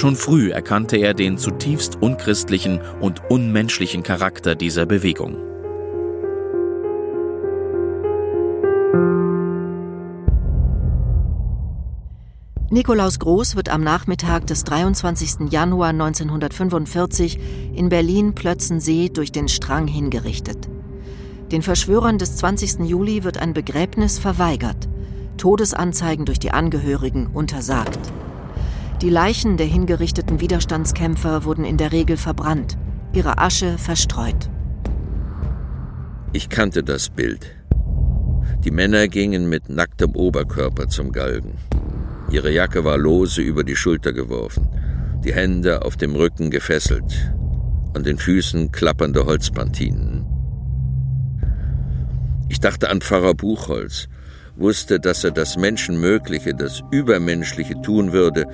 Schon früh erkannte er den zutiefst unchristlichen und unmenschlichen Charakter dieser Bewegung. Nikolaus Groß wird am Nachmittag des 23. Januar 1945 in Berlin-Plötzensee durch den Strang hingerichtet. Den Verschwörern des 20. Juli wird ein Begräbnis verweigert, Todesanzeigen durch die Angehörigen untersagt. Die Leichen der hingerichteten Widerstandskämpfer wurden in der Regel verbrannt, ihre Asche verstreut. Ich kannte das Bild. Die Männer gingen mit nacktem Oberkörper zum Galgen. Ihre Jacke war lose über die Schulter geworfen, die Hände auf dem Rücken gefesselt, an den Füßen klappernde Holzpantinen. Ich dachte an Pfarrer Buchholz, wusste, dass er das Menschenmögliche, das Übermenschliche tun würde,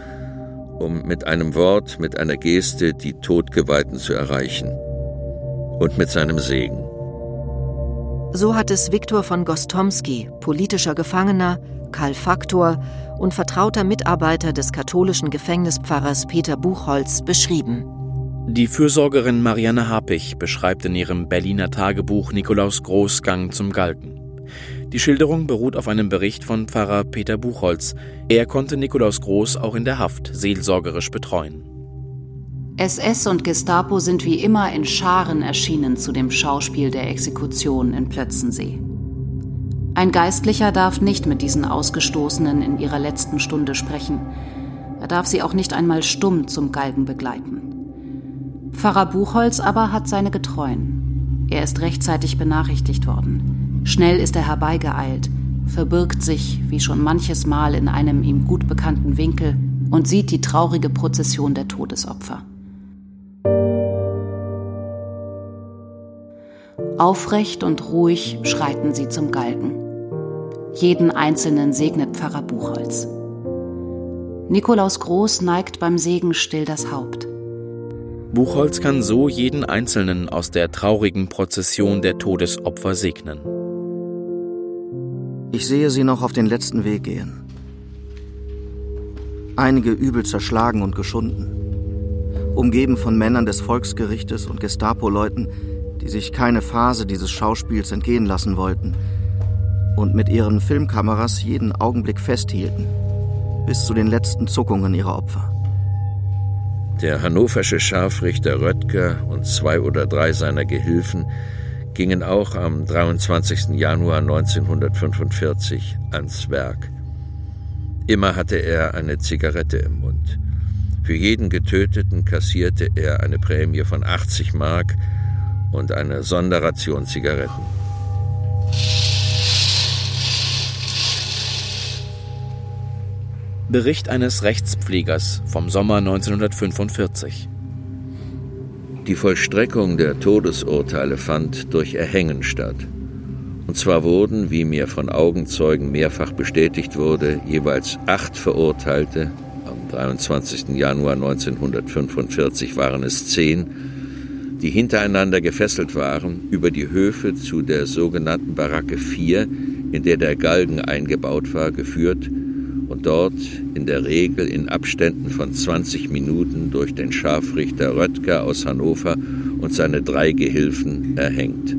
um mit einem Wort, mit einer Geste die Todgeweihten zu erreichen. Und mit seinem Segen. So hat es Viktor von Gostomski, politischer Gefangener, Karl Faktor und vertrauter Mitarbeiter des katholischen Gefängnispfarrers Peter Buchholz beschrieben. Die Fürsorgerin Marianne Harpich beschreibt in ihrem Berliner Tagebuch Nikolaus Großgang zum Galgen. Die Schilderung beruht auf einem Bericht von Pfarrer Peter Buchholz. Er konnte Nikolaus Groß auch in der Haft seelsorgerisch betreuen. SS und Gestapo sind wie immer in Scharen erschienen zu dem Schauspiel der Exekution in Plötzensee. Ein Geistlicher darf nicht mit diesen Ausgestoßenen in ihrer letzten Stunde sprechen. Er darf sie auch nicht einmal stumm zum Galgen begleiten. Pfarrer Buchholz aber hat seine Getreuen. Er ist rechtzeitig benachrichtigt worden. Schnell ist er herbeigeeilt, verbirgt sich, wie schon manches Mal, in einem ihm gut bekannten Winkel und sieht die traurige Prozession der Todesopfer. Aufrecht und ruhig schreiten sie zum Galgen. Jeden Einzelnen segnet Pfarrer Buchholz. Nikolaus Groß neigt beim Segen still das Haupt. Buchholz kann so jeden Einzelnen aus der traurigen Prozession der Todesopfer segnen. Ich sehe sie noch auf den letzten Weg gehen. Einige übel zerschlagen und geschunden. Umgeben von Männern des Volksgerichtes und Gestapo-Leuten, die sich keine Phase dieses Schauspiels entgehen lassen wollten – und mit ihren Filmkameras jeden Augenblick festhielten, bis zu den letzten Zuckungen ihrer Opfer. Der hannoversche Scharfrichter Röttger und zwei oder drei seiner Gehilfen gingen auch am 23. Januar 1945 ans Werk. Immer hatte er eine Zigarette im Mund. Für jeden Getöteten kassierte er eine Prämie von 80 Mark und eine Sonderration Zigaretten. Bericht eines Rechtspflegers vom Sommer 1945. Die Vollstreckung der Todesurteile fand durch Erhängen statt. Und zwar wurden, wie mir von Augenzeugen mehrfach bestätigt wurde, jeweils acht Verurteilte, am 23. Januar 1945 waren es zehn, die hintereinander gefesselt waren, über die Höfe zu der sogenannten Baracke 4, in der der Galgen eingebaut war, geführt und dort in der Regel in Abständen von 20 Minuten durch den Scharfrichter Röttger aus Hannover und seine drei Gehilfen erhängt.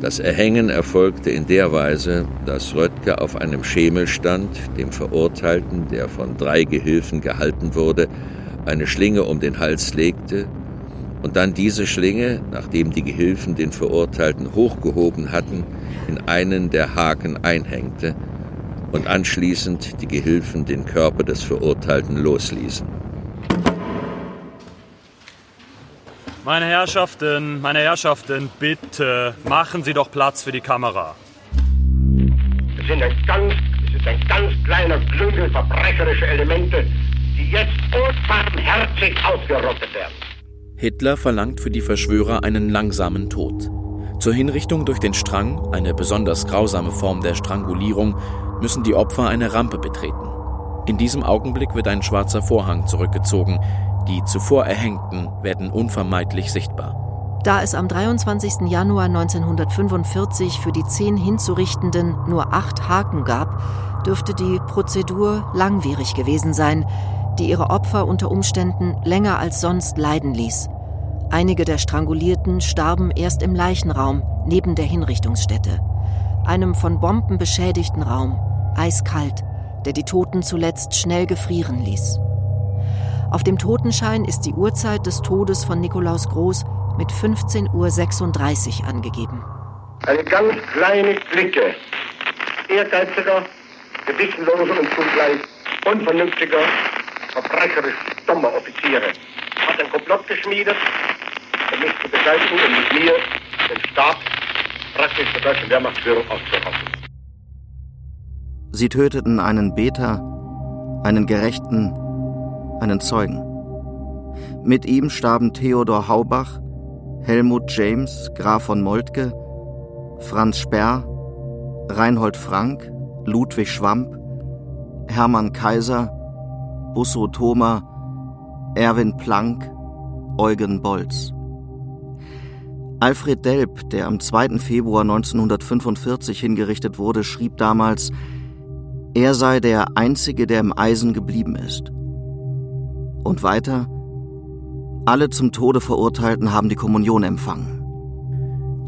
Das Erhängen erfolgte in der Weise, dass Röttger auf einem Schemel stand, dem Verurteilten, der von drei Gehilfen gehalten wurde, eine Schlinge um den Hals legte und dann diese Schlinge, nachdem die Gehilfen den Verurteilten hochgehoben hatten, in einen der Haken einhängte und anschließend die Gehilfen den Körper des Verurteilten losließen. Meine Herrschaften, meine Herrschaften, bitte machen Sie doch Platz für die Kamera. Es sind ein ganz, es ist ein ganz kleiner Klüngel verbrecherischer Elemente, die jetzt unbarmherzig ausgerottet werden. Hitler verlangt für die Verschwörer einen langsamen Tod. Zur Hinrichtung durch den Strang, eine besonders grausame Form der Strangulierung, müssen die Opfer eine Rampe betreten. In diesem Augenblick wird ein schwarzer Vorhang zurückgezogen, die zuvor Erhängten werden unvermeidlich sichtbar. Da es am 23. Januar 1945 für die zehn Hinzurichtenden nur acht Haken gab, dürfte die Prozedur langwierig gewesen sein, die ihre Opfer unter Umständen länger als sonst leiden ließ. Einige der Strangulierten starben erst im Leichenraum neben der Hinrichtungsstätte, einem von Bomben beschädigten Raum, eiskalt, der die Toten zuletzt schnell gefrieren ließ. Auf dem Totenschein ist die Uhrzeit des Todes von Nikolaus Groß mit 15.36 Uhr angegeben. Eine ganz kleine Clique ehrgeiziger, gewissenloser und zugleich unvernünftiger, verbrecherisch dummer Offiziere hat ein Komplott geschmiedet, um mich zu beseitigen und mit mir den Stab praktisch der deutschen Wehrmachtsführung auszurotten. Sie töteten einen Beter, einen Gerechten, einen Zeugen. Mit ihm starben Theodor Haubach, Helmut James, Graf von Moltke, Franz Sperr, Reinhold Frank, Ludwig Schwamp, Hermann Kaiser, Busso Thoma, Erwin Planck, Eugen Bolz. Alfred Delp, der am 2. Februar 1945 hingerichtet wurde, schrieb damals, er sei der Einzige, der im Eisen geblieben ist. Und weiter, alle zum Tode Verurteilten haben die Kommunion empfangen.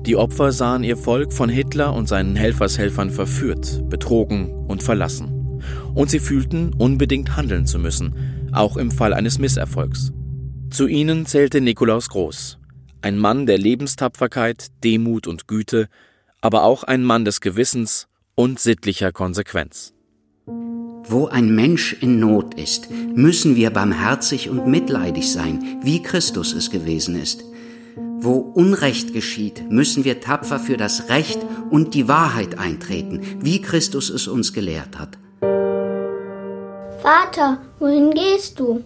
Die Opfer sahen ihr Volk von Hitler und seinen Helfershelfern verführt, betrogen und verlassen. Und sie fühlten, unbedingt handeln zu müssen, auch im Fall eines Misserfolgs. Zu ihnen zählte Nikolaus Groß, ein Mann der Lebenstapferkeit, Demut und Güte, aber auch ein Mann des Gewissens und sittlicher Konsequenz. Wo ein Mensch in Not ist, müssen wir barmherzig und mitleidig sein, wie Christus es gewesen ist. Wo Unrecht geschieht, müssen wir tapfer für das Recht und die Wahrheit eintreten, wie Christus es uns gelehrt hat. Vater, wohin gehst du?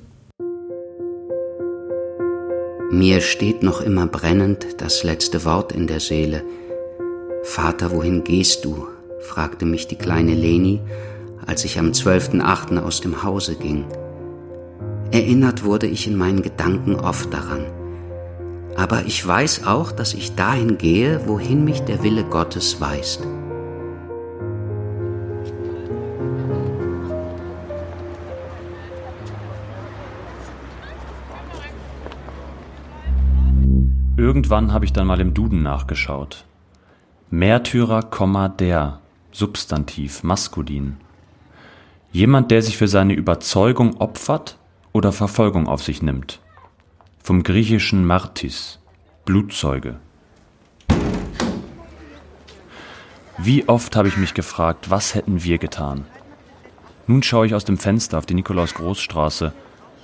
Mir steht noch immer brennend das letzte Wort in der Seele. Vater, wohin gehst du? fragte mich die kleine Leni als ich am 12.8. aus dem Hause ging. Erinnert wurde ich in meinen Gedanken oft daran. Aber ich weiß auch, dass ich dahin gehe, wohin mich der Wille Gottes weist. Irgendwann habe ich dann mal im Duden nachgeschaut. Märtyrer, der, Substantiv, maskulin. Jemand, der sich für seine Überzeugung opfert oder Verfolgung auf sich nimmt. Vom griechischen Martis, Blutzeuge. Wie oft habe ich mich gefragt, was hätten wir getan? Nun schaue ich aus dem Fenster auf die Nikolaus-Groß-Straße.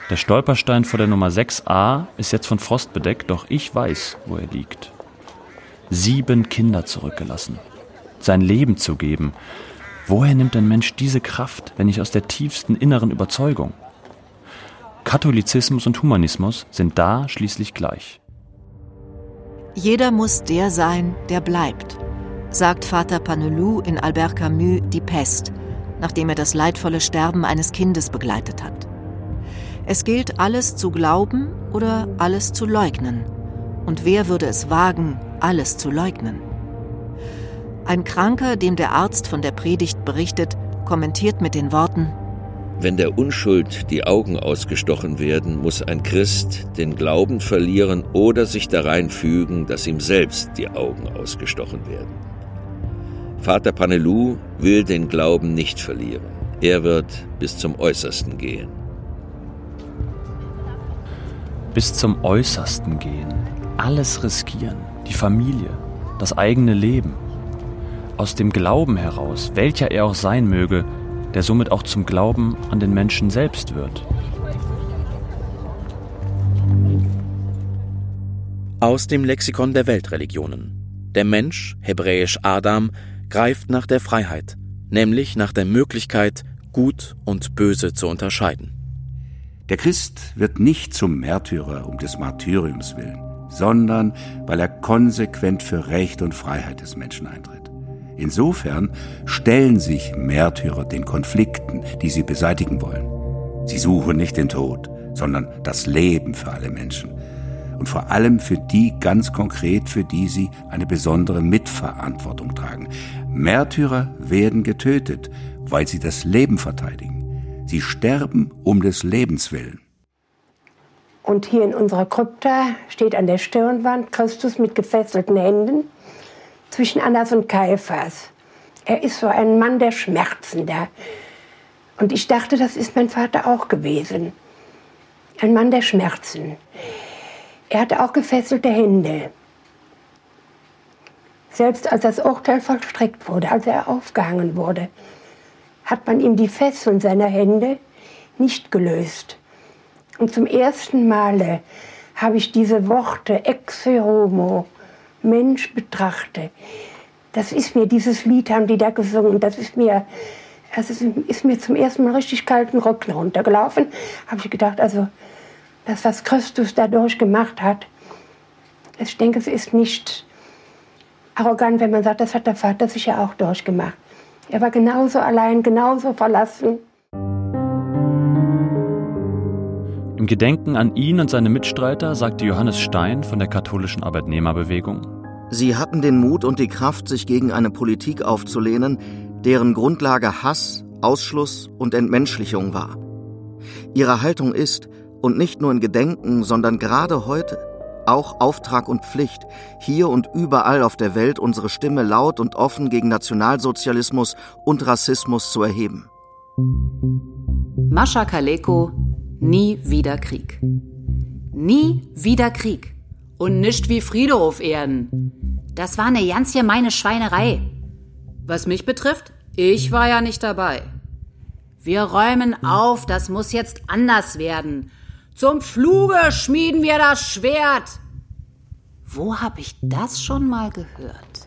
Der Stolperstein vor der Nummer 6a ist jetzt von Frost bedeckt, doch ich weiß, wo er liegt. Sieben Kinder zurückgelassen. Sein Leben zu geben, Woher nimmt ein Mensch diese Kraft, wenn nicht aus der tiefsten inneren Überzeugung? Katholizismus und Humanismus sind da schließlich gleich. Jeder muss der sein, der bleibt, sagt Vater Panelou in Albert Camus Die Pest, nachdem er das leidvolle Sterben eines Kindes begleitet hat. Es gilt, alles zu glauben oder alles zu leugnen. Und wer würde es wagen, alles zu leugnen? Ein Kranker, dem der Arzt von der Predigt berichtet, kommentiert mit den Worten Wenn der Unschuld die Augen ausgestochen werden, muss ein Christ den Glauben verlieren oder sich darein fügen, dass ihm selbst die Augen ausgestochen werden. Vater Panelou will den Glauben nicht verlieren. Er wird bis zum Äußersten gehen. Bis zum Äußersten gehen, alles riskieren, die Familie, das eigene Leben. Aus dem Glauben heraus, welcher er auch sein möge, der somit auch zum Glauben an den Menschen selbst wird. Aus dem Lexikon der Weltreligionen. Der Mensch, hebräisch Adam, greift nach der Freiheit, nämlich nach der Möglichkeit, Gut und Böse zu unterscheiden. Der Christ wird nicht zum Märtyrer um des Martyriums willen, sondern weil er konsequent für Recht und Freiheit des Menschen eintritt. Insofern stellen sich Märtyrer den Konflikten, die sie beseitigen wollen. Sie suchen nicht den Tod, sondern das Leben für alle Menschen. Und vor allem für die ganz konkret, für die sie eine besondere Mitverantwortung tragen. Märtyrer werden getötet, weil sie das Leben verteidigen. Sie sterben um des Lebens willen. Und hier in unserer Krypta steht an der Stirnwand Christus mit gefesselten Händen zwischen Annas und Kaiphas. Er ist so ein Mann der Schmerzen da. Und ich dachte, das ist mein Vater auch gewesen. Ein Mann der Schmerzen. Er hatte auch gefesselte Hände. Selbst als das Urteil vollstreckt wurde, als er aufgehangen wurde, hat man ihm die Fesseln seiner Hände nicht gelöst. Und zum ersten Male habe ich diese Worte ex homo, Mensch betrachte. Das ist mir, dieses Lied haben die da gesungen, das ist mir, also ist mir zum ersten Mal richtig kalten Rücken runtergelaufen. Habe ich gedacht, also das, was Christus dadurch gemacht hat, ich denke, es ist nicht arrogant, wenn man sagt, das hat der Vater sicher auch durchgemacht. Er war genauso allein, genauso verlassen. Im Gedenken an ihn und seine Mitstreiter sagte Johannes Stein von der katholischen Arbeitnehmerbewegung, Sie hatten den Mut und die Kraft, sich gegen eine Politik aufzulehnen, deren Grundlage Hass, Ausschluss und Entmenschlichung war. Ihre Haltung ist, und nicht nur in Gedenken, sondern gerade heute, auch Auftrag und Pflicht, hier und überall auf der Welt unsere Stimme laut und offen gegen Nationalsozialismus und Rassismus zu erheben. Mascha Kaleko, nie wieder Krieg. Nie wieder Krieg. Und nicht wie Friede auf Erden. Das war eine ganz gemeine Schweinerei. Was mich betrifft, ich war ja nicht dabei. Wir räumen auf, das muss jetzt anders werden. Zum Fluge schmieden wir das Schwert. Wo hab ich das schon mal gehört?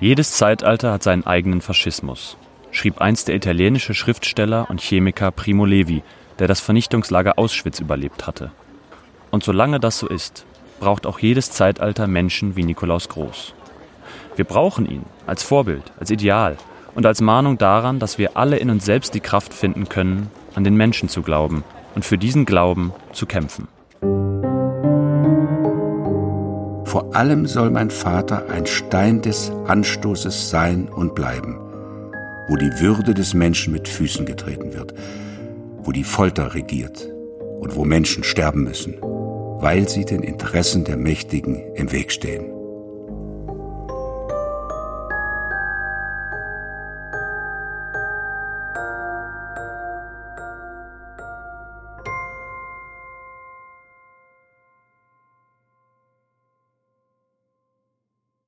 Jedes Zeitalter hat seinen eigenen Faschismus, schrieb einst der italienische Schriftsteller und Chemiker Primo Levi, der das Vernichtungslager Auschwitz überlebt hatte. Und solange das so ist, braucht auch jedes Zeitalter Menschen wie Nikolaus Groß. Wir brauchen ihn als Vorbild, als Ideal und als Mahnung daran, dass wir alle in uns selbst die Kraft finden können, an den Menschen zu glauben und für diesen Glauben zu kämpfen. Vor allem soll mein Vater ein Stein des Anstoßes sein und bleiben, wo die Würde des Menschen mit Füßen getreten wird, wo die Folter regiert und wo Menschen sterben müssen weil sie den Interessen der Mächtigen im Weg stehen.